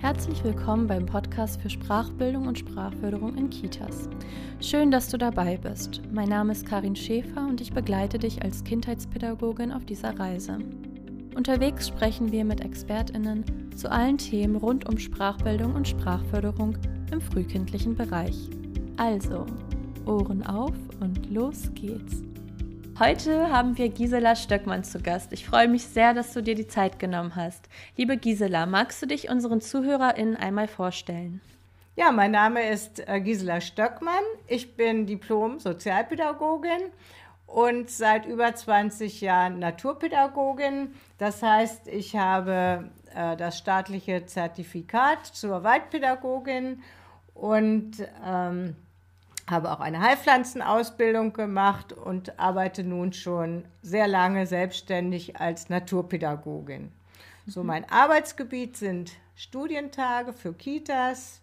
Herzlich willkommen beim Podcast für Sprachbildung und Sprachförderung in Kitas. Schön, dass du dabei bist. Mein Name ist Karin Schäfer und ich begleite dich als Kindheitspädagogin auf dieser Reise. Unterwegs sprechen wir mit ExpertInnen zu allen Themen rund um Sprachbildung und Sprachförderung im frühkindlichen Bereich. Also, Ohren auf und los geht's. Heute haben wir Gisela Stöckmann zu Gast. Ich freue mich sehr, dass du dir die Zeit genommen hast. Liebe Gisela, magst du dich unseren ZuhörerInnen einmal vorstellen? Ja, mein Name ist äh, Gisela Stöckmann. Ich bin Diplom-Sozialpädagogin und seit über 20 Jahren Naturpädagogin. Das heißt, ich habe äh, das staatliche Zertifikat zur Waldpädagogin und ähm, habe auch eine Heilpflanzenausbildung gemacht und arbeite nun schon sehr lange selbstständig als Naturpädagogin. So mhm. mein Arbeitsgebiet sind Studientage für Kitas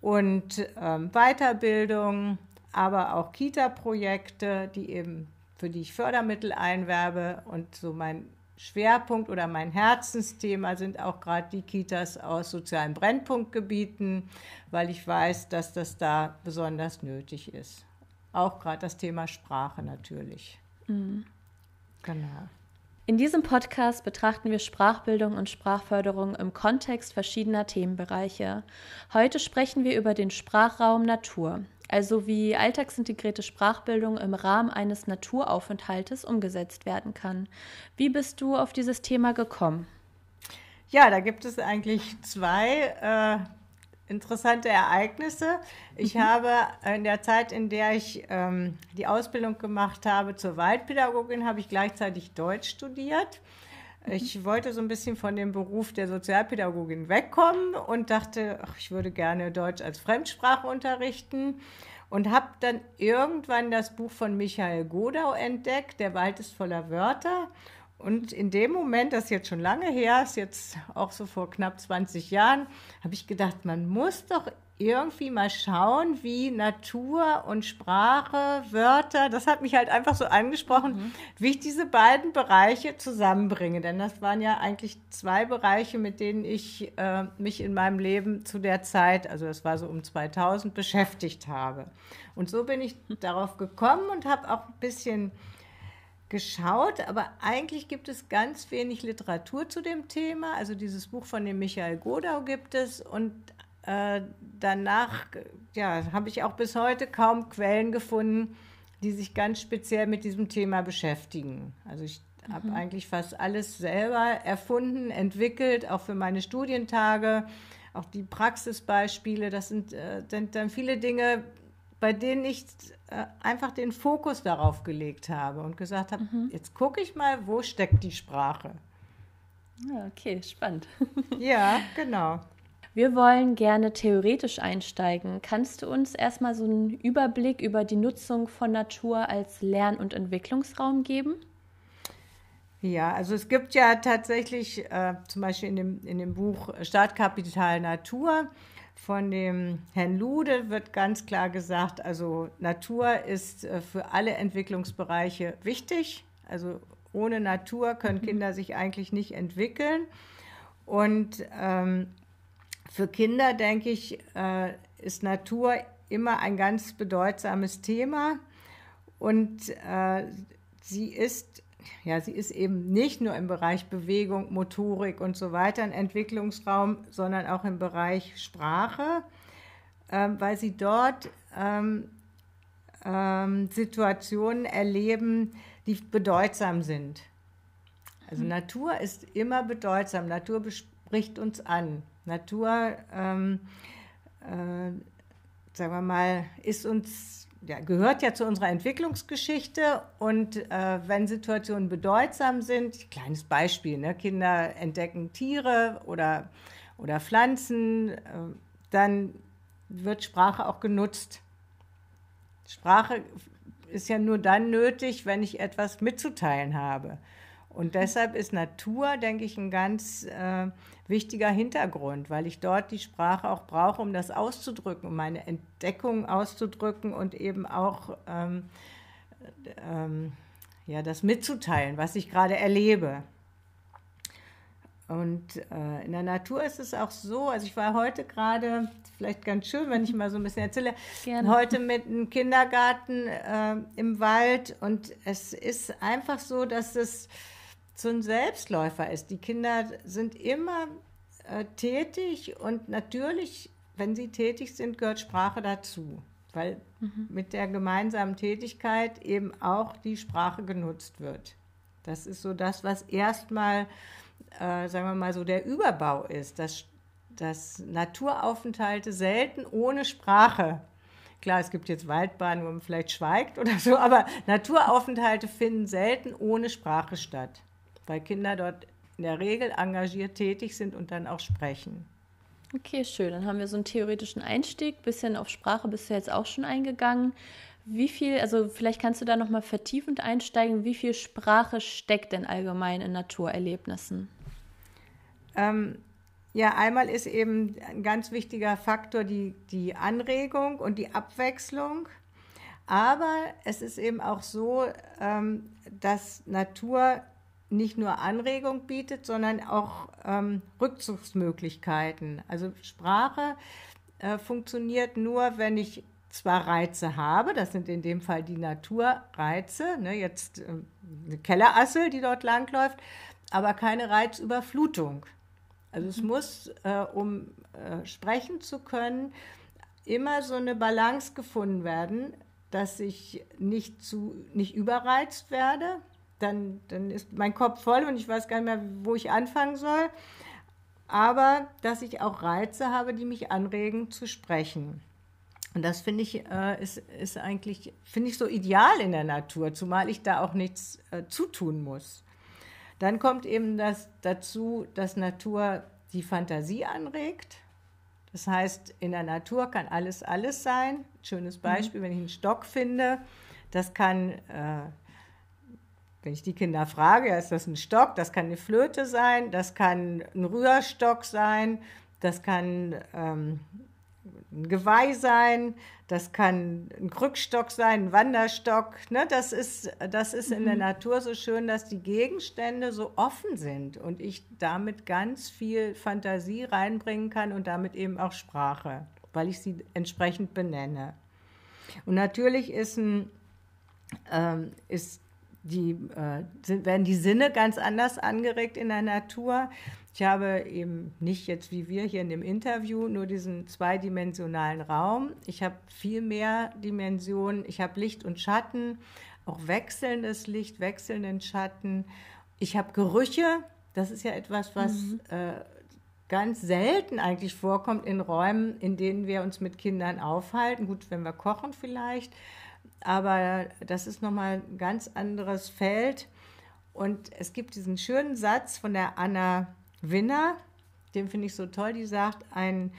und ähm, Weiterbildung, aber auch Kita-Projekte, die eben für die ich Fördermittel einwerbe und so mein Schwerpunkt oder mein Herzensthema sind auch gerade die Kitas aus sozialen Brennpunktgebieten, weil ich weiß, dass das da besonders nötig ist. Auch gerade das Thema Sprache natürlich. Mhm. Genau. In diesem Podcast betrachten wir Sprachbildung und Sprachförderung im Kontext verschiedener Themenbereiche. Heute sprechen wir über den Sprachraum Natur also wie alltagsintegrierte Sprachbildung im Rahmen eines Naturaufenthaltes umgesetzt werden kann. Wie bist du auf dieses Thema gekommen? Ja, da gibt es eigentlich zwei äh, interessante Ereignisse. Ich mhm. habe in der Zeit, in der ich ähm, die Ausbildung gemacht habe zur Waldpädagogin, habe ich gleichzeitig Deutsch studiert. Ich wollte so ein bisschen von dem Beruf der Sozialpädagogin wegkommen und dachte, ach, ich würde gerne Deutsch als Fremdsprache unterrichten und habe dann irgendwann das Buch von Michael Godau entdeckt, Der Wald ist voller Wörter. Und in dem Moment, das ist jetzt schon lange her, ist jetzt auch so vor knapp 20 Jahren, habe ich gedacht, man muss doch irgendwie mal schauen, wie Natur und Sprache, Wörter, das hat mich halt einfach so angesprochen, mhm. wie ich diese beiden Bereiche zusammenbringe. Denn das waren ja eigentlich zwei Bereiche, mit denen ich äh, mich in meinem Leben zu der Zeit, also das war so um 2000, beschäftigt habe. Und so bin ich darauf gekommen und habe auch ein bisschen geschaut, aber eigentlich gibt es ganz wenig Literatur zu dem Thema. Also dieses Buch von dem Michael Godau gibt es und äh, danach ja, habe ich auch bis heute kaum Quellen gefunden, die sich ganz speziell mit diesem Thema beschäftigen. Also ich mhm. habe eigentlich fast alles selber erfunden, entwickelt, auch für meine Studientage, auch die Praxisbeispiele. Das sind, äh, sind dann viele Dinge, bei denen ich äh, einfach den Fokus darauf gelegt habe und gesagt habe, mhm. jetzt gucke ich mal, wo steckt die Sprache. Okay, spannend. ja, genau. Wir wollen gerne theoretisch einsteigen. Kannst du uns erstmal so einen Überblick über die Nutzung von Natur als Lern- und Entwicklungsraum geben? Ja, also es gibt ja tatsächlich äh, zum Beispiel in dem, in dem Buch Startkapital Natur von dem Herrn Lude wird ganz klar gesagt, also Natur ist äh, für alle Entwicklungsbereiche wichtig. Also ohne Natur können mhm. Kinder sich eigentlich nicht entwickeln. Und ähm, für Kinder, denke ich, äh, ist Natur immer ein ganz bedeutsames Thema. Und äh, sie ist, ja, sie ist eben nicht nur im Bereich Bewegung, Motorik und so weiter ein Entwicklungsraum, sondern auch im Bereich Sprache, äh, weil sie dort ähm, ähm, Situationen erleben, die bedeutsam sind. Also mhm. Natur ist immer bedeutsam. Natur spricht uns an. Natur, ähm, äh, sagen wir mal, ist uns, ja, gehört ja zu unserer Entwicklungsgeschichte und äh, wenn Situationen bedeutsam sind, kleines Beispiel, ne, Kinder entdecken Tiere oder, oder Pflanzen, äh, dann wird Sprache auch genutzt. Sprache ist ja nur dann nötig, wenn ich etwas mitzuteilen habe. Und deshalb ist Natur, denke ich, ein ganz äh, wichtiger Hintergrund, weil ich dort die Sprache auch brauche, um das auszudrücken, um meine Entdeckung auszudrücken und eben auch ähm, ähm, ja, das mitzuteilen, was ich gerade erlebe. Und äh, in der Natur ist es auch so, also ich war heute gerade, vielleicht ganz schön, wenn ich mal so ein bisschen erzähle, Gerne. heute mit einem Kindergarten äh, im Wald und es ist einfach so, dass es so ein Selbstläufer ist. Die Kinder sind immer äh, tätig und natürlich, wenn sie tätig sind, gehört Sprache dazu, weil mhm. mit der gemeinsamen Tätigkeit eben auch die Sprache genutzt wird. Das ist so das, was erstmal äh, sagen wir mal so, der Überbau ist, dass, dass Naturaufenthalte selten ohne Sprache Klar, es gibt jetzt Waldbahnen, wo man vielleicht schweigt oder so, aber Naturaufenthalte finden selten ohne Sprache statt, weil Kinder dort in der Regel engagiert tätig sind und dann auch sprechen. Okay, schön. Dann haben wir so einen theoretischen Einstieg. Bisschen auf Sprache bist du jetzt auch schon eingegangen. Wie viel, also vielleicht kannst du da nochmal vertiefend einsteigen, wie viel Sprache steckt denn allgemein in Naturerlebnissen? Ähm, ja, einmal ist eben ein ganz wichtiger Faktor die, die Anregung und die Abwechslung. Aber es ist eben auch so, ähm, dass Natur nicht nur Anregung bietet, sondern auch ähm, Rückzugsmöglichkeiten. Also Sprache äh, funktioniert nur, wenn ich zwar Reize habe, das sind in dem Fall die Naturreize, ne, jetzt äh, eine Kellerassel, die dort langläuft, aber keine Reizüberflutung. Also es muss, äh, um äh, sprechen zu können, immer so eine Balance gefunden werden, dass ich nicht zu nicht überreizt werde. Dann, dann ist mein Kopf voll und ich weiß gar nicht mehr, wo ich anfangen soll. Aber dass ich auch Reize habe, die mich anregen zu sprechen. Und das finde ich, äh, ist, ist eigentlich, finde ich so ideal in der Natur, zumal ich da auch nichts äh, zutun muss. Dann kommt eben das dazu, dass Natur die Fantasie anregt. Das heißt, in der Natur kann alles alles sein. Schönes Beispiel, mhm. wenn ich einen Stock finde, das kann, äh, wenn ich die Kinder frage, ja, ist das ein Stock? Das kann eine Flöte sein, das kann ein Rührstock sein, das kann ähm, ein Geweih sein, das kann ein Krückstock sein, ein Wanderstock. Ne? Das ist, das ist in der mhm. Natur so schön, dass die Gegenstände so offen sind und ich damit ganz viel Fantasie reinbringen kann und damit eben auch Sprache, weil ich sie entsprechend benenne. Und natürlich ist, ein, ähm, ist die, äh, sind, werden die Sinne ganz anders angeregt in der Natur. Ich habe eben nicht jetzt wie wir hier in dem Interview nur diesen zweidimensionalen Raum. Ich habe viel mehr Dimensionen. Ich habe Licht und Schatten, auch wechselndes Licht, wechselnden Schatten. Ich habe Gerüche. Das ist ja etwas, was mhm. äh, ganz selten eigentlich vorkommt in Räumen, in denen wir uns mit Kindern aufhalten. Gut, wenn wir kochen vielleicht, aber das ist nochmal ein ganz anderes Feld. Und es gibt diesen schönen Satz von der Anna Winner, den finde ich so toll, die sagt, ein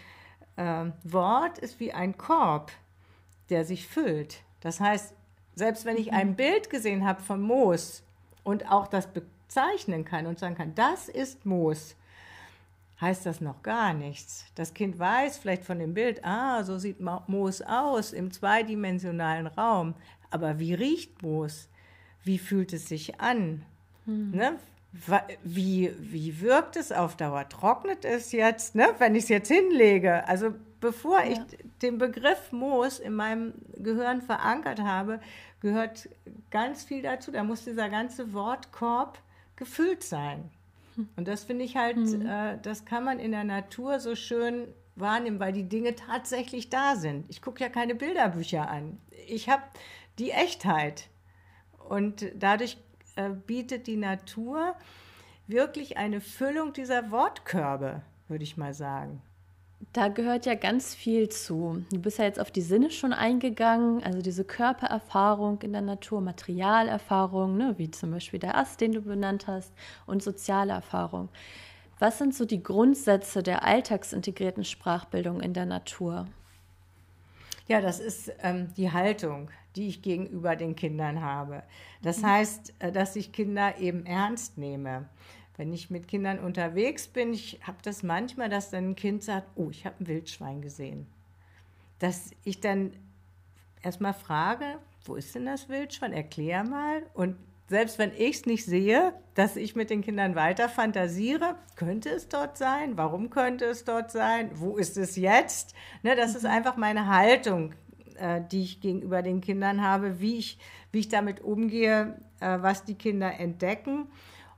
äh, Wort ist wie ein Korb, der sich füllt. Das heißt, selbst wenn ich ein mhm. Bild gesehen habe von Moos und auch das bezeichnen kann und sagen kann, das ist Moos, heißt das noch gar nichts. Das Kind weiß vielleicht von dem Bild, ah, so sieht Moos aus im zweidimensionalen Raum. Aber wie riecht Moos? Wie fühlt es sich an? Hm. Ne? wie, wie wirkt es auf Dauer? Trocknet es jetzt, ne, wenn ich es jetzt hinlege? Also bevor ja. ich den Begriff Moos in meinem Gehirn verankert habe, gehört ganz viel dazu. Da muss dieser ganze Wortkorb gefüllt sein. Und das finde ich halt, mhm. äh, das kann man in der Natur so schön wahrnehmen, weil die Dinge tatsächlich da sind. Ich gucke ja keine Bilderbücher an. Ich habe die Echtheit. Und dadurch äh, bietet die Natur wirklich eine Füllung dieser Wortkörbe, würde ich mal sagen. Da gehört ja ganz viel zu. Du bist ja jetzt auf die Sinne schon eingegangen, also diese Körpererfahrung in der Natur, Materialerfahrung, ne, wie zum Beispiel der Ast, den du benannt hast, und soziale Erfahrung. Was sind so die Grundsätze der alltagsintegrierten Sprachbildung in der Natur? Ja, das ist ähm, die Haltung, die ich gegenüber den Kindern habe. Das mhm. heißt, äh, dass ich Kinder eben ernst nehme. Wenn ich mit Kindern unterwegs bin, ich habe das manchmal, dass dann ein Kind sagt, oh, ich habe ein Wildschwein gesehen. Dass ich dann erstmal frage, wo ist denn das Wildschwein? Erklär mal. Und selbst wenn ich es nicht sehe, dass ich mit den Kindern weiter fantasiere, könnte es dort sein? Warum könnte es dort sein? Wo ist es jetzt? Ne, das mhm. ist einfach meine Haltung, äh, die ich gegenüber den Kindern habe, wie ich, wie ich damit umgehe, äh, was die Kinder entdecken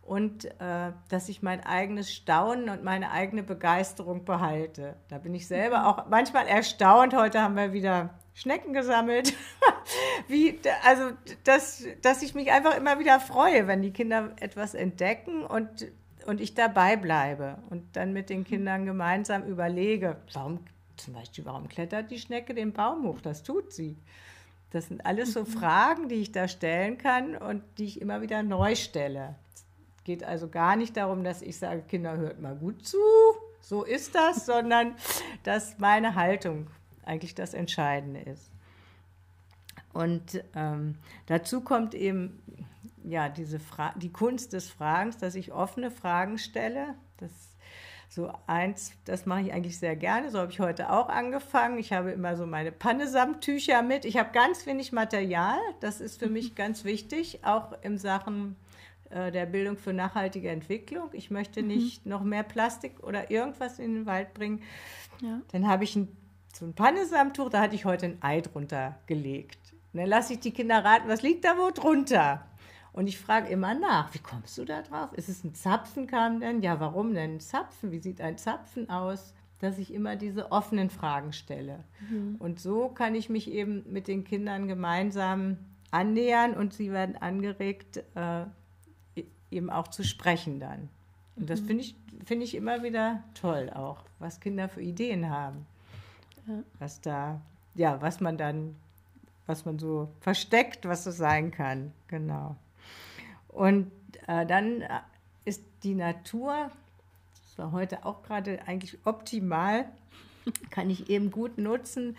und äh, dass ich mein eigenes Staunen und meine eigene Begeisterung behalte. Da bin ich selber auch manchmal erstaunt. Heute haben wir wieder Schnecken gesammelt. Wie, also, dass, dass ich mich einfach immer wieder freue, wenn die Kinder etwas entdecken und, und ich dabei bleibe und dann mit den Kindern gemeinsam überlege, warum, zum Beispiel, warum klettert die Schnecke den Baum hoch? Das tut sie. Das sind alles so mhm. Fragen, die ich da stellen kann und die ich immer wieder neu stelle geht also gar nicht darum, dass ich sage, Kinder, hört mal gut zu, so ist das, sondern dass meine Haltung eigentlich das Entscheidende ist. Und ähm, dazu kommt eben ja diese Fra die Kunst des Fragens, dass ich offene Fragen stelle. Das so eins, das mache ich eigentlich sehr gerne. So habe ich heute auch angefangen. Ich habe immer so meine Pannesamttücher mit. Ich habe ganz wenig Material. Das ist für mich ganz wichtig, auch in Sachen der Bildung für nachhaltige Entwicklung. Ich möchte mhm. nicht noch mehr Plastik oder irgendwas in den Wald bringen. Ja. Dann habe ich ein, so ein Pannesamtuch, da hatte ich heute ein Ei drunter gelegt. Und dann lasse ich die Kinder raten, was liegt da wo drunter? Und ich frage immer nach, wie kommst du da drauf? Ist es ein Zapfen kam denn? Ja, warum denn ein Zapfen? Wie sieht ein Zapfen aus? Dass ich immer diese offenen Fragen stelle. Mhm. Und so kann ich mich eben mit den Kindern gemeinsam annähern und sie werden angeregt, äh, eben auch zu sprechen dann. Und das mhm. finde ich, find ich immer wieder toll auch, was Kinder für Ideen haben. Ja. Was da, ja, was man dann, was man so versteckt, was es sein kann. Genau. Und äh, dann äh, ist die Natur, das war heute auch gerade eigentlich optimal, kann ich eben gut nutzen,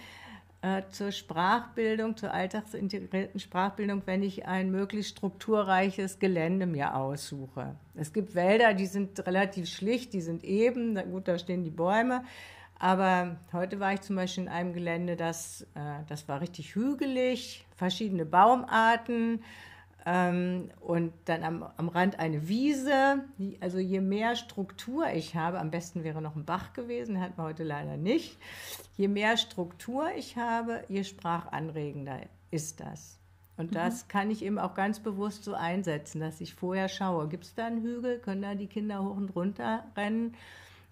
äh, zur Sprachbildung, zur alltagsintegrierten Sprachbildung, wenn ich ein möglichst strukturreiches Gelände mir aussuche. Es gibt Wälder, die sind relativ schlicht, die sind eben, gut, da stehen die Bäume. Aber heute war ich zum Beispiel in einem Gelände, das, äh, das war richtig hügelig, verschiedene Baumarten, ähm, und dann am, am Rand eine Wiese. Also je mehr Struktur ich habe, am besten wäre noch ein Bach gewesen, hat man heute leider nicht. Je mehr Struktur ich habe, je sprachanregender ist das. Und das mhm. kann ich eben auch ganz bewusst so einsetzen, dass ich vorher schaue, gibt es da einen Hügel, können da die Kinder hoch und runter rennen.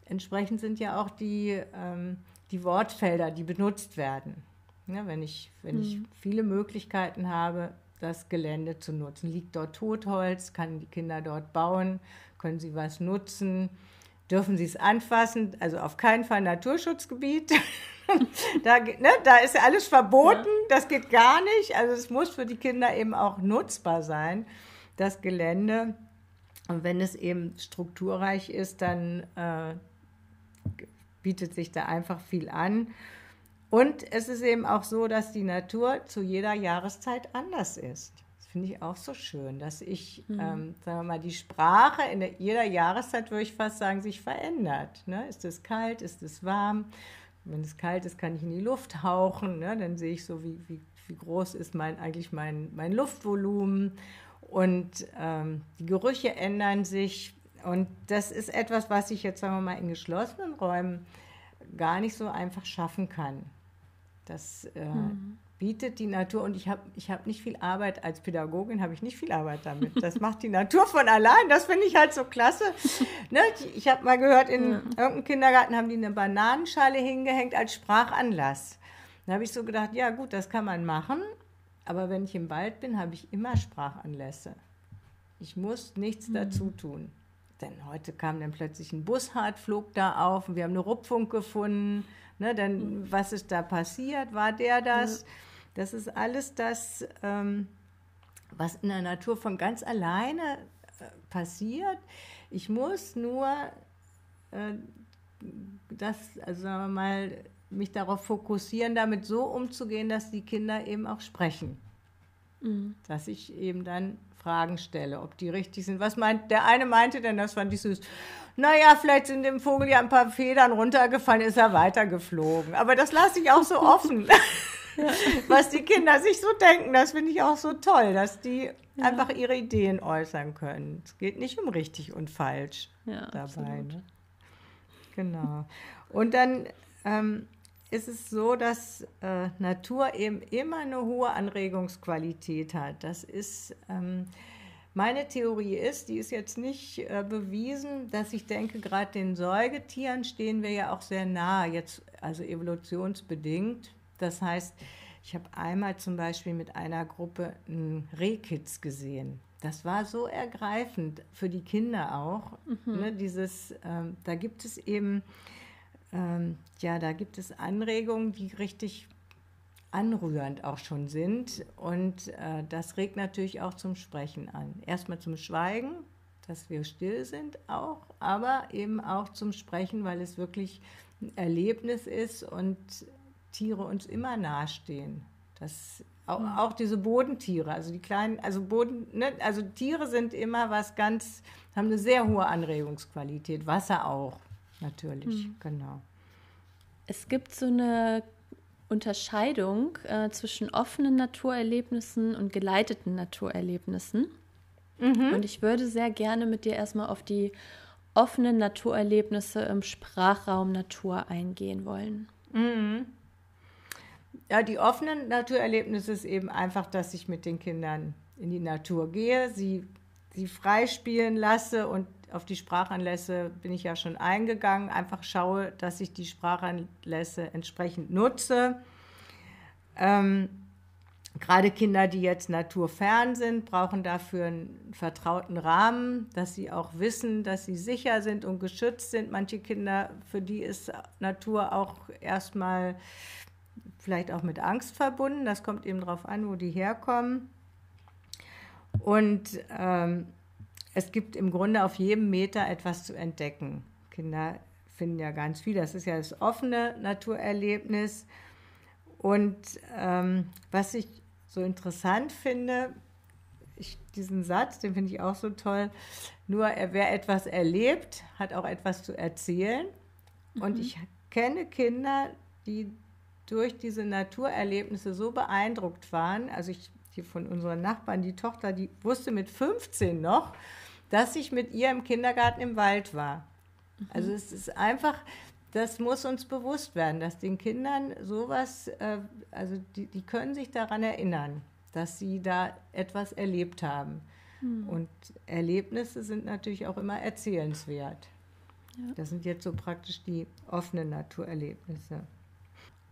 Entsprechend sind ja auch die, ähm, die Wortfelder, die benutzt werden. Ja, wenn ich, wenn mhm. ich viele Möglichkeiten habe, das Gelände zu nutzen. Liegt dort Totholz, kann die Kinder dort bauen, können sie was nutzen, dürfen sie es anfassen, also auf keinen Fall Naturschutzgebiet. da, ne, da ist ja alles verboten, das geht gar nicht. Also es muss für die Kinder eben auch nutzbar sein, das Gelände. Und wenn es eben strukturreich ist, dann äh, bietet sich da einfach viel an. Und es ist eben auch so, dass die Natur zu jeder Jahreszeit anders ist. Das finde ich auch so schön, dass ich, mhm. ähm, sagen wir mal, die Sprache in der, jeder Jahreszeit, würde ich fast sagen, sich verändert. Ne? Ist es kalt, ist es warm? Wenn es kalt ist, kann ich in die Luft hauchen. Ne? Dann sehe ich so, wie, wie, wie groß ist mein, eigentlich mein, mein Luftvolumen. Und ähm, die Gerüche ändern sich. Und das ist etwas, was ich jetzt, sagen wir mal, in geschlossenen Räumen gar nicht so einfach schaffen kann. Das äh, mhm. bietet die Natur und ich habe ich hab nicht viel Arbeit, als Pädagogin habe ich nicht viel Arbeit damit. Das macht die Natur von allein, das finde ich halt so klasse. Ne? Ich habe mal gehört, in ja. irgendeinem Kindergarten haben die eine Bananenschale hingehängt als Sprachanlass. Da habe ich so gedacht, ja gut, das kann man machen, aber wenn ich im Wald bin, habe ich immer Sprachanlässe. Ich muss nichts mhm. dazu tun. Denn heute kam dann plötzlich ein Bushard, flog da auf und wir haben eine Rupfung gefunden. Ne, dann, mhm. was ist da passiert? War der das? Ja. Das ist alles das, ähm, was in der Natur von ganz alleine äh, passiert. Ich muss nur äh, das, also sagen wir mal, mich darauf fokussieren, damit so umzugehen, dass die Kinder eben auch sprechen. Mhm. Dass ich eben dann Fragen stelle, ob die richtig sind. Was meint, der eine meinte denn, das fand ich süß. Naja, vielleicht sind dem Vogel ja ein paar Federn runtergefallen, ist er weitergeflogen. Aber das lasse ich auch so offen. ja. was die Kinder sich so denken. Das finde ich auch so toll, dass die ja. einfach ihre Ideen äußern können. Es geht nicht um richtig und falsch dabei. Ne? Genau. Und dann ähm, ist es so, dass äh, Natur eben immer eine hohe Anregungsqualität hat. Das ist ähm, meine Theorie ist, die ist jetzt nicht äh, bewiesen, dass ich denke, gerade den Säugetieren stehen wir ja auch sehr nah, jetzt also evolutionsbedingt. Das heißt, ich habe einmal zum Beispiel mit einer Gruppe einen Rehkitz gesehen. Das war so ergreifend für die Kinder auch. Mhm. Ne, dieses, ähm, da gibt es eben ähm, ja, da gibt es Anregungen, die richtig anrührend auch schon sind. Und äh, das regt natürlich auch zum Sprechen an. Erstmal zum Schweigen, dass wir still sind auch, aber eben auch zum Sprechen, weil es wirklich ein Erlebnis ist und Tiere uns immer nahestehen. Das auch, mhm. auch diese Bodentiere, also die kleinen, also Boden, ne, also Tiere sind immer was ganz, haben eine sehr hohe Anregungsqualität, Wasser auch natürlich, mhm. genau. Es gibt so eine Unterscheidung äh, zwischen offenen Naturerlebnissen und geleiteten Naturerlebnissen. Mhm. Und ich würde sehr gerne mit dir erstmal auf die offenen Naturerlebnisse im Sprachraum Natur eingehen wollen. Mhm. Ja, die offenen Naturerlebnisse ist eben einfach, dass ich mit den Kindern in die Natur gehe, sie, sie freispielen lasse und auf die Sprachanlässe bin ich ja schon eingegangen. Einfach schaue, dass ich die Sprachanlässe entsprechend nutze. Ähm, Gerade Kinder, die jetzt naturfern sind, brauchen dafür einen vertrauten Rahmen, dass sie auch wissen, dass sie sicher sind und geschützt sind. Manche Kinder, für die ist Natur auch erstmal vielleicht auch mit Angst verbunden. Das kommt eben darauf an, wo die herkommen. Und ähm, es gibt im Grunde auf jedem Meter etwas zu entdecken. Kinder finden ja ganz viel. Das ist ja das offene Naturerlebnis. Und ähm, was ich so interessant finde, ich, diesen Satz, den finde ich auch so toll. Nur wer etwas erlebt, hat auch etwas zu erzählen. Mhm. Und ich kenne Kinder, die durch diese Naturerlebnisse so beeindruckt waren. Also ich hier von unseren Nachbarn, die Tochter, die wusste mit 15 noch, dass ich mit ihr im Kindergarten im Wald war. Mhm. Also es ist einfach, das muss uns bewusst werden, dass den Kindern sowas, äh, also die, die können sich daran erinnern, dass sie da etwas erlebt haben. Mhm. Und Erlebnisse sind natürlich auch immer erzählenswert. Ja. Das sind jetzt so praktisch die offenen Naturerlebnisse.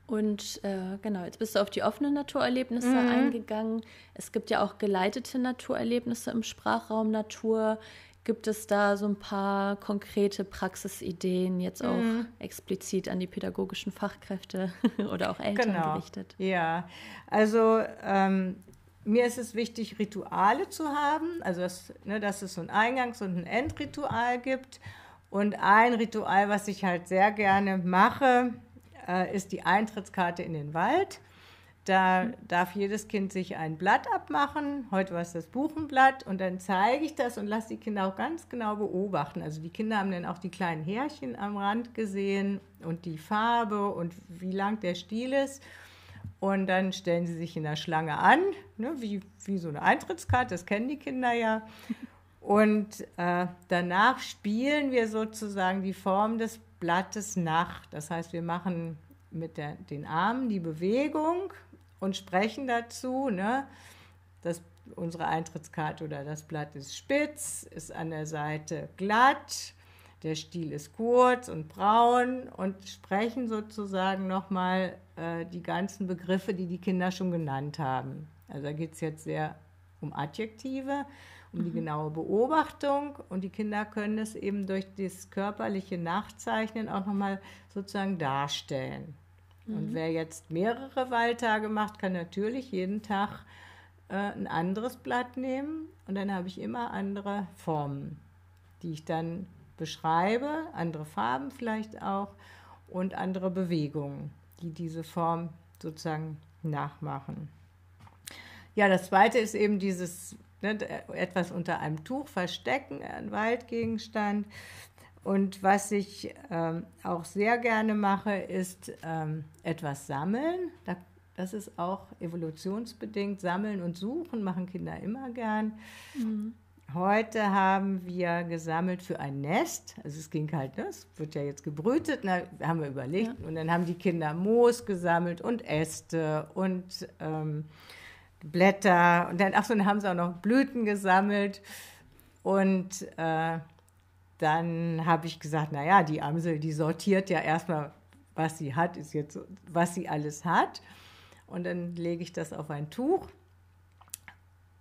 Und äh, genau, jetzt bist du auf die offenen Naturerlebnisse mhm. eingegangen. Es gibt ja auch geleitete Naturerlebnisse im Sprachraum Natur. Gibt es da so ein paar konkrete Praxisideen, jetzt auch mhm. explizit an die pädagogischen Fachkräfte oder auch Eltern genau. gerichtet? Ja, also ähm, mir ist es wichtig, Rituale zu haben, also dass, ne, dass es so ein Eingangs- und ein Endritual gibt. Und ein Ritual, was ich halt sehr gerne mache, äh, ist die Eintrittskarte in den Wald. Da darf jedes Kind sich ein Blatt abmachen. Heute war es das Buchenblatt. Und dann zeige ich das und lasse die Kinder auch ganz genau beobachten. Also die Kinder haben dann auch die kleinen Härchen am Rand gesehen und die Farbe und wie lang der Stiel ist. Und dann stellen sie sich in der Schlange an, ne, wie, wie so eine Eintrittskarte, das kennen die Kinder ja. Und äh, danach spielen wir sozusagen die Form des Blattes nach. Das heißt, wir machen mit der, den Armen die Bewegung und sprechen dazu. Ne? Das, unsere Eintrittskarte oder das Blatt ist spitz, ist an der Seite glatt, der Stiel ist kurz und braun und sprechen sozusagen nochmal äh, die ganzen Begriffe, die die Kinder schon genannt haben. Also da geht es jetzt sehr um Adjektive um die mhm. genaue Beobachtung und die Kinder können es eben durch das körperliche Nachzeichnen auch nochmal sozusagen darstellen. Mhm. Und wer jetzt mehrere Wahltage macht, kann natürlich jeden Tag äh, ein anderes Blatt nehmen und dann habe ich immer andere Formen, die ich dann beschreibe, andere Farben vielleicht auch und andere Bewegungen, die diese Form sozusagen nachmachen. Ja, das zweite ist eben dieses ne, etwas unter einem Tuch verstecken, ein Waldgegenstand. Und was ich ähm, auch sehr gerne mache, ist ähm, etwas sammeln. Da Das ist auch evolutionsbedingt. Sammeln und suchen machen Kinder immer gern. Mhm. Heute haben wir gesammelt für ein Nest. Also es ging halt, ne? es wird ja jetzt gebrütet, na, haben wir überlegt. Ja. Und dann haben die Kinder Moos gesammelt und Äste und ähm, Blätter. Und dann, ach so, dann haben sie auch noch Blüten gesammelt. Und äh, dann habe ich gesagt, naja, die Amsel, die sortiert ja erstmal, was sie hat, ist jetzt, was sie alles hat. Und dann lege ich das auf ein Tuch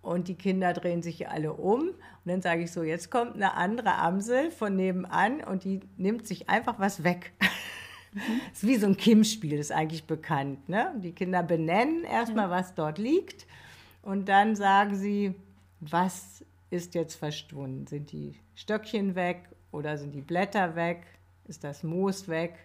und die Kinder drehen sich alle um. Und dann sage ich so, jetzt kommt eine andere Amsel von nebenan und die nimmt sich einfach was weg. Mhm. Das ist wie so ein Kim-Spiel, das ist eigentlich bekannt. Ne? Die Kinder benennen erstmal, was dort liegt. Und dann sagen sie, was ist jetzt verschwunden? Sind die Stöckchen weg oder sind die Blätter weg? Ist das Moos weg?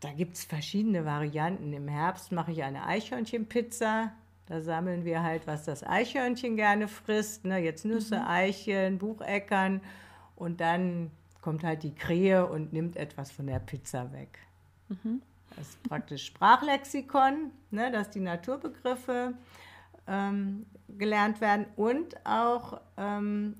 Da gibt es verschiedene Varianten. Im Herbst mache ich eine Eichhörnchenpizza. Da sammeln wir halt, was das Eichhörnchen gerne frisst. Ne? Jetzt Nüsse, mhm. Eicheln, Bucheckern. Und dann kommt halt die Krähe und nimmt etwas von der Pizza weg. Mhm. Das ist praktisch Sprachlexikon, ne? dass die Naturbegriffe ähm, gelernt werden und auch ähm,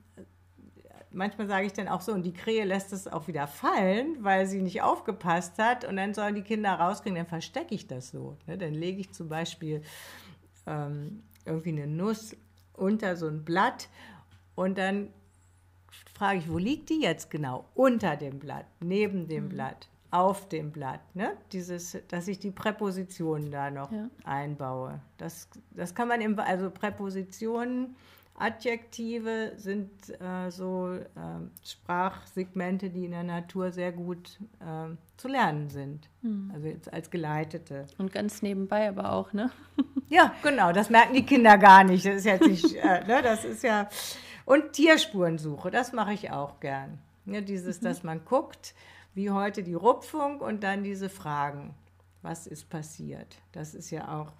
manchmal sage ich dann auch so, und die Krähe lässt es auch wieder fallen, weil sie nicht aufgepasst hat. Und dann sollen die Kinder rauskriegen, dann verstecke ich das so. Ne? Dann lege ich zum Beispiel ähm, irgendwie eine Nuss unter so ein Blatt und dann frage ich, wo liegt die jetzt genau? Unter dem Blatt, neben dem mhm. Blatt, auf dem Blatt. Ne? Dieses, dass ich die Präpositionen da noch ja. einbaue. Das, das kann man im, also Präpositionen, Adjektive sind äh, so äh, Sprachsegmente, die in der Natur sehr gut äh, zu lernen sind. Mhm. Also jetzt als Geleitete. Und ganz nebenbei aber auch, ne? Ja, genau, das merken die Kinder gar nicht. Das ist jetzt nicht, äh, ne, das ist ja. Und Tierspurensuche, das mache ich auch gern. Ja, dieses, mhm. dass man guckt, wie heute die Rupfung und dann diese Fragen. Was ist passiert? Das ist ja auch,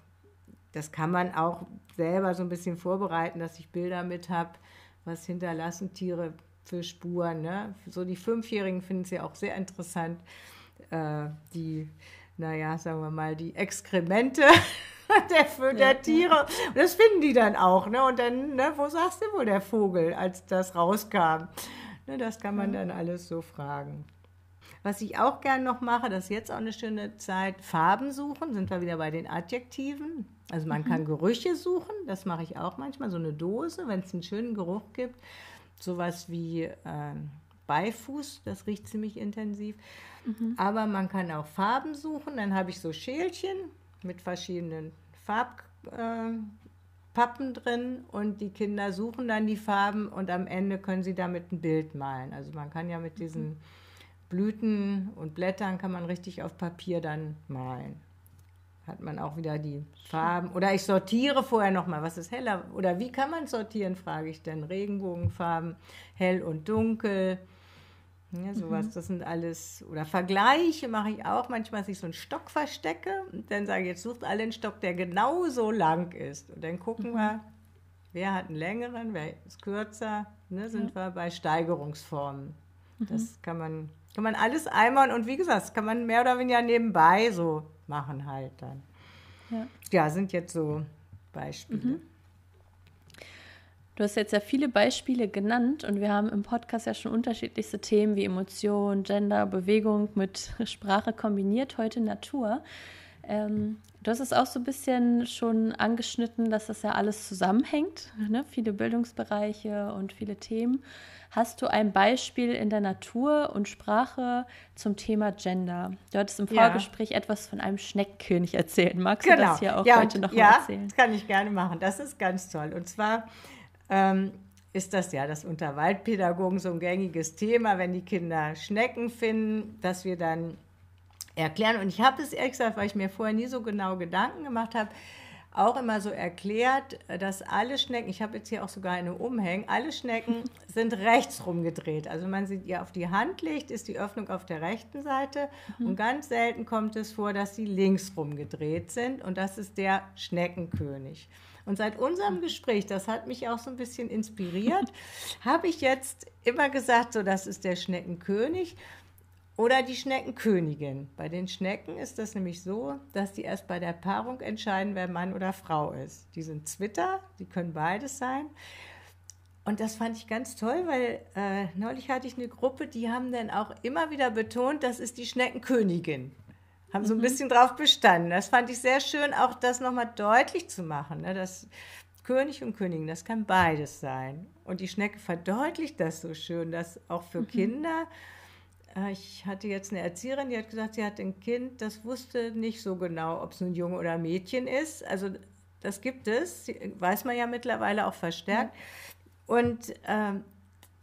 das kann man auch selber so ein bisschen vorbereiten, dass ich Bilder mit habe, was hinterlassen Tiere für Spuren. Ne? So die Fünfjährigen finden es ja auch sehr interessant, äh, die, naja, sagen wir mal, die Exkremente der, der Tiere. Und das finden die dann auch. Ne? Und dann, ne, wo sagst du wohl der Vogel, als das rauskam? Ne, das kann man dann alles so fragen. Was ich auch gern noch mache, das ist jetzt auch eine schöne Zeit, Farben suchen, sind wir wieder bei den Adjektiven. Also man mhm. kann Gerüche suchen, das mache ich auch manchmal, so eine Dose, wenn es einen schönen Geruch gibt. Sowas wie äh, Beifuß, das riecht ziemlich intensiv. Mhm. Aber man kann auch Farben suchen, dann habe ich so Schälchen mit verschiedenen Farbpappen äh, drin und die Kinder suchen dann die Farben und am Ende können sie damit ein Bild malen. Also man kann ja mit diesen mhm. Blüten und Blättern kann man richtig auf Papier dann malen. Hat man auch wieder die Farben. Oder ich sortiere vorher nochmal, was ist heller? Oder wie kann man sortieren, frage ich dann. Regenbogenfarben, hell und dunkel. Ja, sowas, mhm. das sind alles, oder Vergleiche mache ich auch manchmal, dass ich so einen Stock verstecke und dann sage ich, jetzt sucht alle einen Stock, der genauso lang ist. Und dann gucken mhm. wir, wer hat einen längeren, wer ist kürzer, ne, sind ja. wir bei Steigerungsformen. Mhm. Das kann man, kann man alles einmal und wie gesagt, das kann man mehr oder weniger nebenbei so machen halt dann. Ja, ja sind jetzt so Beispiele. Mhm. Du hast jetzt ja viele Beispiele genannt und wir haben im Podcast ja schon unterschiedlichste Themen wie Emotion, Gender, Bewegung mit Sprache kombiniert, heute Natur. Ähm, du hast es auch so ein bisschen schon angeschnitten, dass das ja alles zusammenhängt, ne? viele Bildungsbereiche und viele Themen. Hast du ein Beispiel in der Natur und Sprache zum Thema Gender? Du hattest im Vorgespräch ja. etwas von einem Schneckenkönig erzählt. Magst genau. du das hier auch ja, heute noch ja, erzählen? Ja, das kann ich gerne machen. Das ist ganz toll. Und zwar ähm, ist das ja das unter Waldpädagogen so ein gängiges Thema, wenn die Kinder Schnecken finden, dass wir dann erklären. Und ich habe es ehrlich gesagt, weil ich mir vorher nie so genau Gedanken gemacht habe, auch immer so erklärt, dass alle Schnecken, ich habe jetzt hier auch sogar eine umhängen, alle Schnecken sind rechts rumgedreht. Also wenn man sie ja auf die Hand legt, ist die Öffnung auf der rechten Seite mhm. und ganz selten kommt es vor, dass sie links rumgedreht sind und das ist der Schneckenkönig. Und seit unserem Gespräch, das hat mich auch so ein bisschen inspiriert, habe ich jetzt immer gesagt, so das ist der Schneckenkönig. Oder die Schneckenkönigin. Bei den Schnecken ist das nämlich so, dass die erst bei der Paarung entscheiden, wer Mann oder Frau ist. Die sind Zwitter, die können beides sein. Und das fand ich ganz toll, weil äh, neulich hatte ich eine Gruppe, die haben dann auch immer wieder betont, das ist die Schneckenkönigin. Haben so ein mhm. bisschen drauf bestanden. Das fand ich sehr schön, auch das nochmal deutlich zu machen. Ne? Das König und Königin, das kann beides sein. Und die Schnecke verdeutlicht das so schön, dass auch für mhm. Kinder ich hatte jetzt eine Erzieherin, die hat gesagt, sie hat ein Kind, das wusste nicht so genau, ob es nun Junge oder Mädchen ist. Also das gibt es, weiß man ja mittlerweile auch verstärkt. Ja. Und ähm,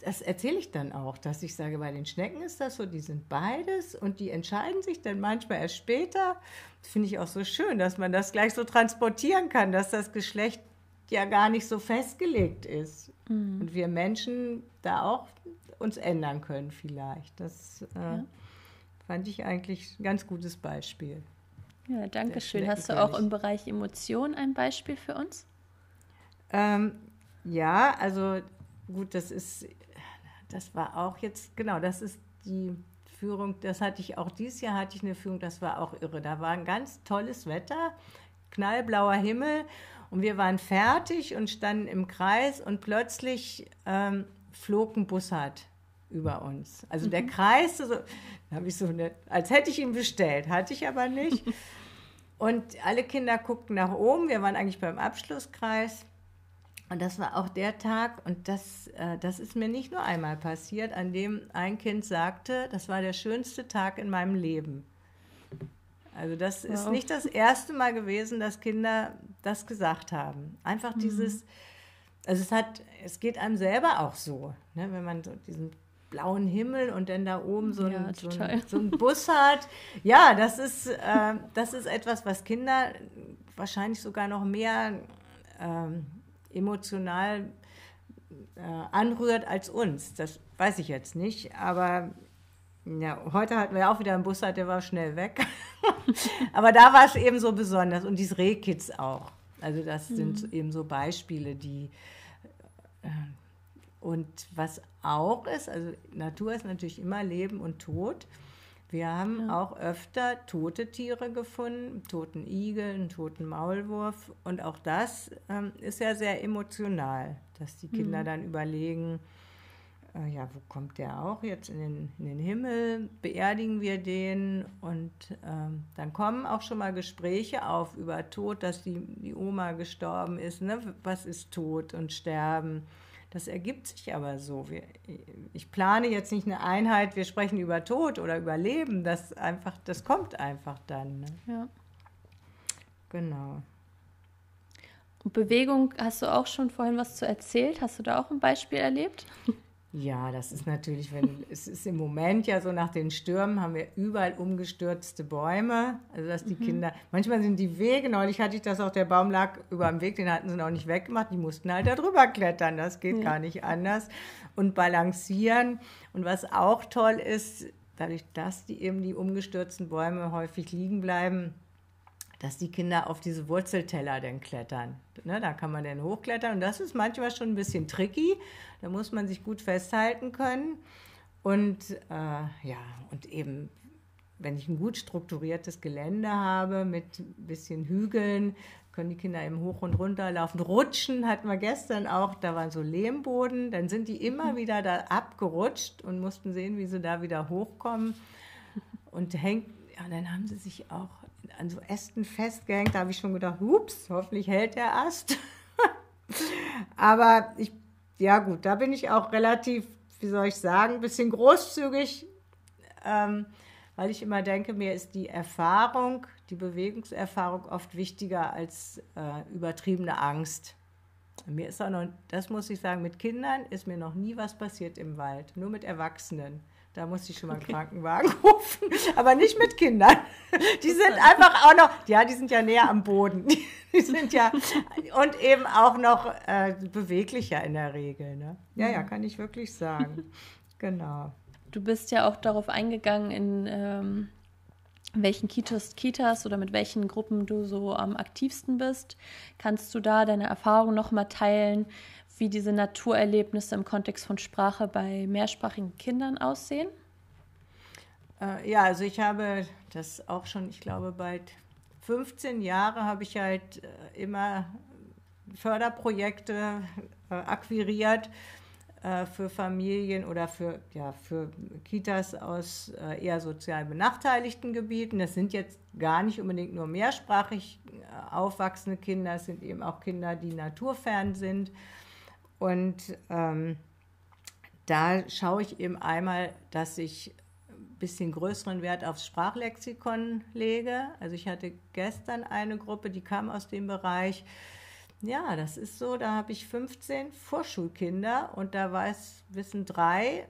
das erzähle ich dann auch, dass ich sage, bei den Schnecken ist das so, die sind beides und die entscheiden sich dann manchmal erst später. Das finde ich auch so schön, dass man das gleich so transportieren kann, dass das Geschlecht ja gar nicht so festgelegt ist. Mhm. Und wir Menschen da auch uns ändern können vielleicht. Das äh, ja. fand ich eigentlich ein ganz gutes Beispiel. Ja, danke schön. Hast du auch im Bereich Emotionen ein Beispiel für uns? Ähm, ja, also gut, das ist, das war auch jetzt, genau, das ist die Führung, das hatte ich auch dieses Jahr, hatte ich eine Führung, das war auch irre. Da war ein ganz tolles Wetter, knallblauer Himmel und wir waren fertig und standen im Kreis und plötzlich ähm, flog ein Bussard über uns. Also mhm. der Kreis, so, habe ich so eine, als hätte ich ihn bestellt, hatte ich aber nicht. Und alle Kinder guckten nach oben. Wir waren eigentlich beim Abschlusskreis. Und das war auch der Tag, und das, äh, das ist mir nicht nur einmal passiert, an dem ein Kind sagte, das war der schönste Tag in meinem Leben. Also das wow. ist nicht das erste Mal gewesen, dass Kinder das gesagt haben. Einfach mhm. dieses, also es hat, es geht einem selber auch so, ne, wenn man so diesen blauen Himmel und dann da oben so, ja, ein, so, ein, so ein, Bus hat. Ja, das ist, äh, das ist etwas, was Kinder wahrscheinlich sogar noch mehr äh, emotional äh, anrührt als uns. Das weiß ich jetzt nicht, aber ja, heute hatten wir auch wieder einen Bus, der war schnell weg. aber da war es eben so besonders und diese Rehkids auch. Also das mhm. sind eben so Beispiele, die äh, und was auch ist, also Natur ist natürlich immer Leben und Tod. Wir haben ja. auch öfter tote Tiere gefunden, toten Igel, einen toten Maulwurf. Und auch das ähm, ist ja sehr emotional, dass die Kinder mhm. dann überlegen, äh, ja, wo kommt der auch jetzt in den, in den Himmel? Beerdigen wir den? Und ähm, dann kommen auch schon mal Gespräche auf über Tod, dass die, die Oma gestorben ist. Ne? Was ist Tod und Sterben? Das ergibt sich aber so. Wir, ich plane jetzt nicht eine Einheit, wir sprechen über Tod oder über Leben. Das einfach, das kommt einfach dann. Ne? Ja. Genau. Und Bewegung, hast du auch schon vorhin was zu erzählt? Hast du da auch ein Beispiel erlebt? Ja, das ist natürlich, wenn es ist im Moment ja so nach den Stürmen haben wir überall umgestürzte Bäume, also dass die mhm. Kinder, manchmal sind die Wege, neulich hatte ich das auch, der Baum lag über dem Weg, den hatten sie noch nicht weggemacht, die mussten halt da drüber klettern, das geht ja. gar nicht anders und balancieren und was auch toll ist, dadurch, dass die eben die umgestürzten Bäume häufig liegen bleiben, dass die Kinder auf diese Wurzelteller dann klettern. Ne, da kann man dann hochklettern und das ist manchmal schon ein bisschen tricky. Da muss man sich gut festhalten können. Und äh, ja, und eben, wenn ich ein gut strukturiertes Gelände habe mit ein bisschen Hügeln, können die Kinder eben hoch und runter laufen. Rutschen hatten wir gestern auch, da war so Lehmboden, dann sind die immer mhm. wieder da abgerutscht und mussten sehen, wie sie da wieder hochkommen. Und hängt, ja, dann haben sie sich auch an so Ästen festgehängt. Da habe ich schon gedacht, ups, hoffentlich hält der Ast. Aber ich, ja gut, da bin ich auch relativ, wie soll ich sagen, ein bisschen großzügig, ähm, weil ich immer denke, mir ist die Erfahrung, die Bewegungserfahrung oft wichtiger als äh, übertriebene Angst. Mir ist auch noch, das muss ich sagen, mit Kindern ist mir noch nie was passiert im Wald, nur mit Erwachsenen. Da musste ich schon mal einen okay. Krankenwagen rufen, aber nicht mit Kindern. Die sind einfach auch noch, ja, die sind ja näher am Boden. Die sind ja und eben auch noch äh, beweglicher in der Regel. Ne? Ja, ja, mhm. kann ich wirklich sagen. Genau. Du bist ja auch darauf eingegangen, in ähm, welchen Kitas, Kitas oder mit welchen Gruppen du so am aktivsten bist. Kannst du da deine Erfahrungen noch mal teilen? Wie diese Naturerlebnisse im Kontext von Sprache bei mehrsprachigen Kindern aussehen? Äh, ja, also ich habe das auch schon, ich glaube, bald 15 Jahre habe ich halt äh, immer Förderprojekte äh, akquiriert für Familien oder für, ja, für Kitas aus eher sozial benachteiligten Gebieten. Das sind jetzt gar nicht unbedingt nur mehrsprachig aufwachsende Kinder, es sind eben auch Kinder, die naturfern sind. Und ähm, da schaue ich eben einmal, dass ich ein bisschen größeren Wert aufs Sprachlexikon lege. Also ich hatte gestern eine Gruppe, die kam aus dem Bereich, ja, das ist so, da habe ich 15 Vorschulkinder und da weiß, wissen drei,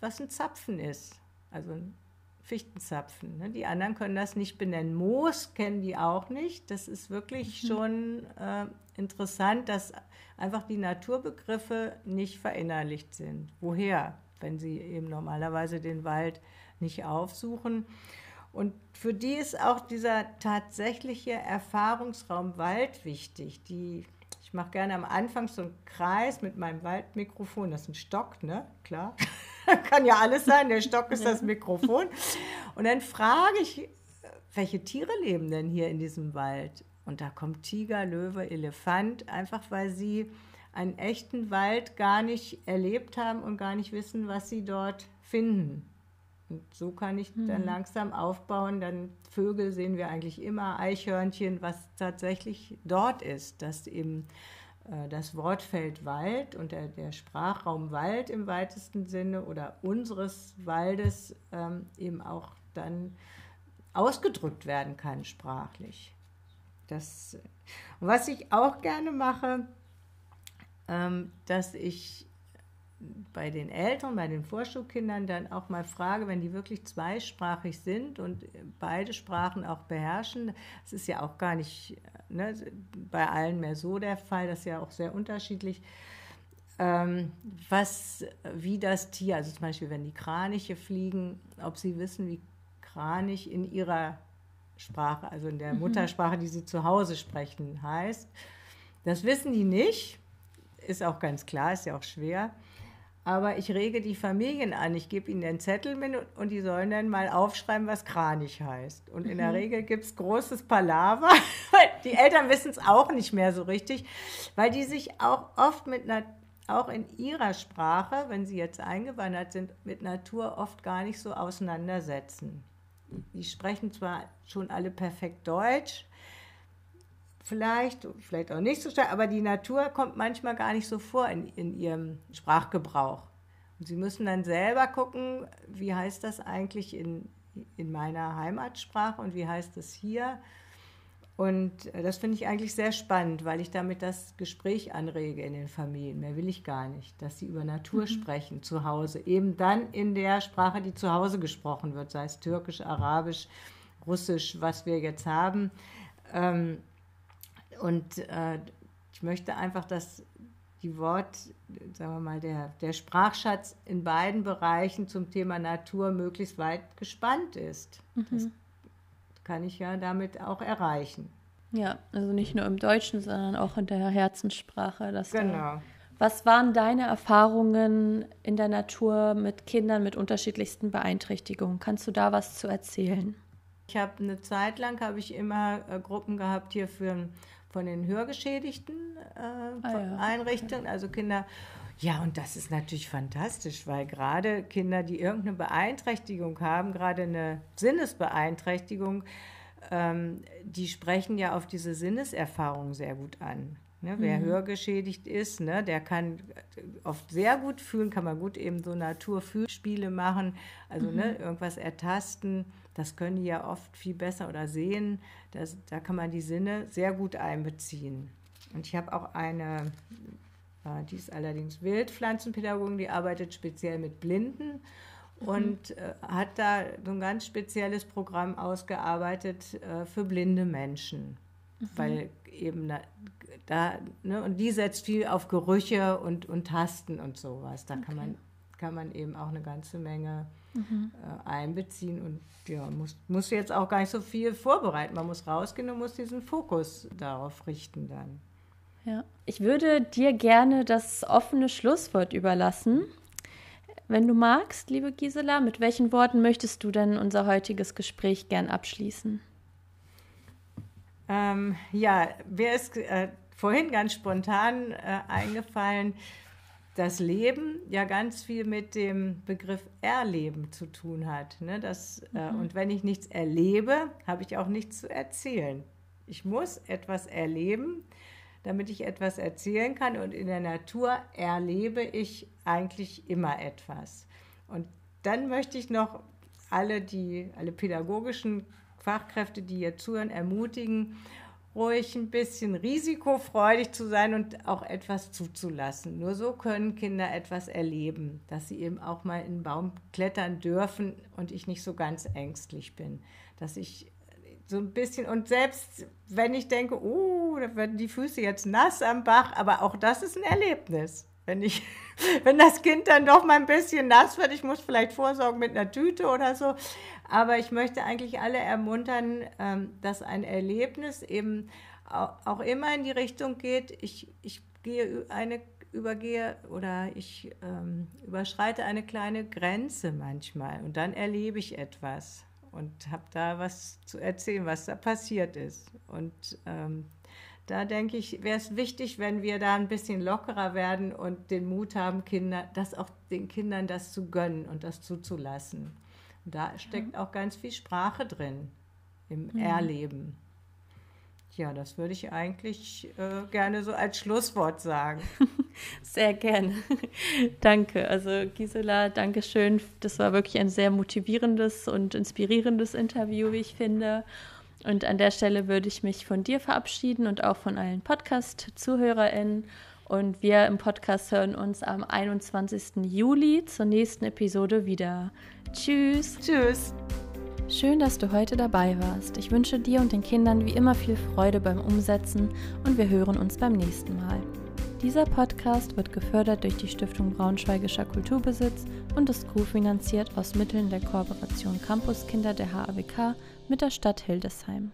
was ein Zapfen ist. Also ein Fichtenzapfen. Ne? Die anderen können das nicht benennen. Moos kennen die auch nicht. Das ist wirklich mhm. schon äh, interessant, dass einfach die Naturbegriffe nicht verinnerlicht sind. Woher? Wenn sie eben normalerweise den Wald nicht aufsuchen. Und für die ist auch dieser tatsächliche Erfahrungsraum Wald wichtig. Die, ich mache gerne am Anfang so einen Kreis mit meinem Waldmikrofon. Das ist ein Stock, ne? Klar. Kann ja alles sein. Der Stock ist das Mikrofon. Und dann frage ich, welche Tiere leben denn hier in diesem Wald? Und da kommt Tiger, Löwe, Elefant, einfach weil sie einen echten Wald gar nicht erlebt haben und gar nicht wissen, was sie dort finden. Und so kann ich dann mhm. langsam aufbauen. Dann Vögel sehen wir eigentlich immer, Eichhörnchen, was tatsächlich dort ist, dass eben äh, das Wortfeld Wald und der, der, Sprachraum Wald im weitesten Sinne oder unseres Waldes ähm, eben auch dann ausgedrückt werden kann sprachlich. Das, was ich auch gerne mache, ähm, dass ich bei den Eltern, bei den Vorschulkindern dann auch mal frage, wenn die wirklich zweisprachig sind und beide Sprachen auch beherrschen, das ist ja auch gar nicht ne, bei allen mehr so der Fall, das ist ja auch sehr unterschiedlich, ähm, was, wie das Tier, also zum Beispiel wenn die Kraniche fliegen, ob sie wissen, wie Kranich in ihrer Sprache, also in der mhm. Muttersprache, die sie zu Hause sprechen, heißt. Das wissen die nicht, ist auch ganz klar, ist ja auch schwer. Aber ich rege die Familien an. Ich gebe ihnen den Zettel mit und die sollen dann mal aufschreiben, was Kranich heißt. Und in der mhm. Regel gibt es großes Palaver. die Eltern wissen es auch nicht mehr so richtig, weil die sich auch oft mit einer auch in ihrer Sprache, wenn sie jetzt eingewandert sind, mit Natur oft gar nicht so auseinandersetzen. Die sprechen zwar schon alle perfekt Deutsch, vielleicht, vielleicht auch nicht so stark, aber die Natur kommt manchmal gar nicht so vor in, in ihrem Sprachgebrauch. Und sie müssen dann selber gucken, wie heißt das eigentlich in, in meiner Heimatsprache und wie heißt das hier. Und äh, das finde ich eigentlich sehr spannend, weil ich damit das Gespräch anrege in den Familien. Mehr will ich gar nicht, dass sie über Natur mhm. sprechen zu Hause. Eben dann in der Sprache, die zu Hause gesprochen wird, sei es Türkisch, Arabisch, Russisch, was wir jetzt haben. Ähm, und äh, ich möchte einfach, dass die Wort, sagen wir mal, der, der Sprachschatz in beiden Bereichen zum Thema Natur möglichst weit gespannt ist. Mhm. Kann ich ja damit auch erreichen. Ja, also nicht nur im Deutschen, sondern auch in der Herzenssprache. genau. Was waren deine Erfahrungen in der Natur mit Kindern mit unterschiedlichsten Beeinträchtigungen? Kannst du da was zu erzählen? Ich habe eine Zeit lang habe ich immer äh, Gruppen gehabt hier für von den hörgeschädigten äh, ah, ja. Einrichtungen, also Kinder. Ja, und das ist natürlich fantastisch, weil gerade Kinder, die irgendeine Beeinträchtigung haben, gerade eine Sinnesbeeinträchtigung, ähm, die sprechen ja auf diese Sinneserfahrung sehr gut an. Ne, wer mhm. hörgeschädigt ist, ne, der kann oft sehr gut fühlen, kann man gut eben so Naturfühlspiele machen, also ne, mhm. ne, irgendwas ertasten, das können die ja oft viel besser oder sehen. Das, da kann man die Sinne sehr gut einbeziehen. Und ich habe auch eine, äh, die ist allerdings Wildpflanzenpädagogin, die arbeitet speziell mit Blinden mhm. und äh, hat da so ein ganz spezielles Programm ausgearbeitet äh, für blinde Menschen. Mhm. Weil eben da, da ne, und die setzt viel auf Gerüche und, und Tasten und sowas. Da okay. kann, man, kann man eben auch eine ganze Menge mhm. äh, einbeziehen und ja, muss, muss jetzt auch gar nicht so viel vorbereiten. Man muss rausgehen und muss diesen Fokus darauf richten dann. Ja, ich würde dir gerne das offene Schlusswort überlassen. wenn du magst, liebe Gisela, mit welchen Worten möchtest du denn unser heutiges Gespräch gern abschließen? Ähm, ja, mir ist äh, vorhin ganz spontan äh, eingefallen, das Leben ja ganz viel mit dem Begriff Erleben zu tun hat. Ne? Das, äh, mhm. Und wenn ich nichts erlebe, habe ich auch nichts zu erzählen. Ich muss etwas erleben, damit ich etwas erzählen kann. Und in der Natur erlebe ich eigentlich immer etwas. Und dann möchte ich noch alle, die, alle pädagogischen Fachkräfte, die hier zuhören, ermutigen, ruhig ein bisschen risikofreudig zu sein und auch etwas zuzulassen. Nur so können Kinder etwas erleben, dass sie eben auch mal in einen Baum klettern dürfen und ich nicht so ganz ängstlich bin. Dass ich so ein bisschen, und selbst wenn ich denke, oh, da werden die Füße jetzt nass am Bach, aber auch das ist ein Erlebnis. Wenn, ich, wenn das Kind dann doch mal ein bisschen nass wird, ich muss vielleicht vorsorgen mit einer Tüte oder so. Aber ich möchte eigentlich alle ermuntern, ähm, dass ein Erlebnis eben auch immer in die Richtung geht, ich, ich gehe eine übergehe oder ich ähm, überschreite eine kleine Grenze manchmal und dann erlebe ich etwas und habe da was zu erzählen, was da passiert ist. Und ähm, da denke ich, wäre es wichtig, wenn wir da ein bisschen lockerer werden und den Mut haben, Kinder, das auch den Kindern das zu gönnen und das zuzulassen. Und da steckt auch ganz viel Sprache drin im mhm. Erleben. Ja, das würde ich eigentlich äh, gerne so als Schlusswort sagen. Sehr gerne. danke. Also Gisela, danke schön. Das war wirklich ein sehr motivierendes und inspirierendes Interview, wie ich finde. Und an der Stelle würde ich mich von dir verabschieden und auch von allen Podcast-ZuhörerInnen. Und wir im Podcast hören uns am 21. Juli zur nächsten Episode wieder. Tschüss. Tschüss. Schön, dass du heute dabei warst. Ich wünsche dir und den Kindern wie immer viel Freude beim Umsetzen und wir hören uns beim nächsten Mal. Dieser Podcast wird gefördert durch die Stiftung Braunschweigischer Kulturbesitz und ist co-finanziert aus Mitteln der Kooperation Campuskinder der HAWK mit der Stadt Hildesheim.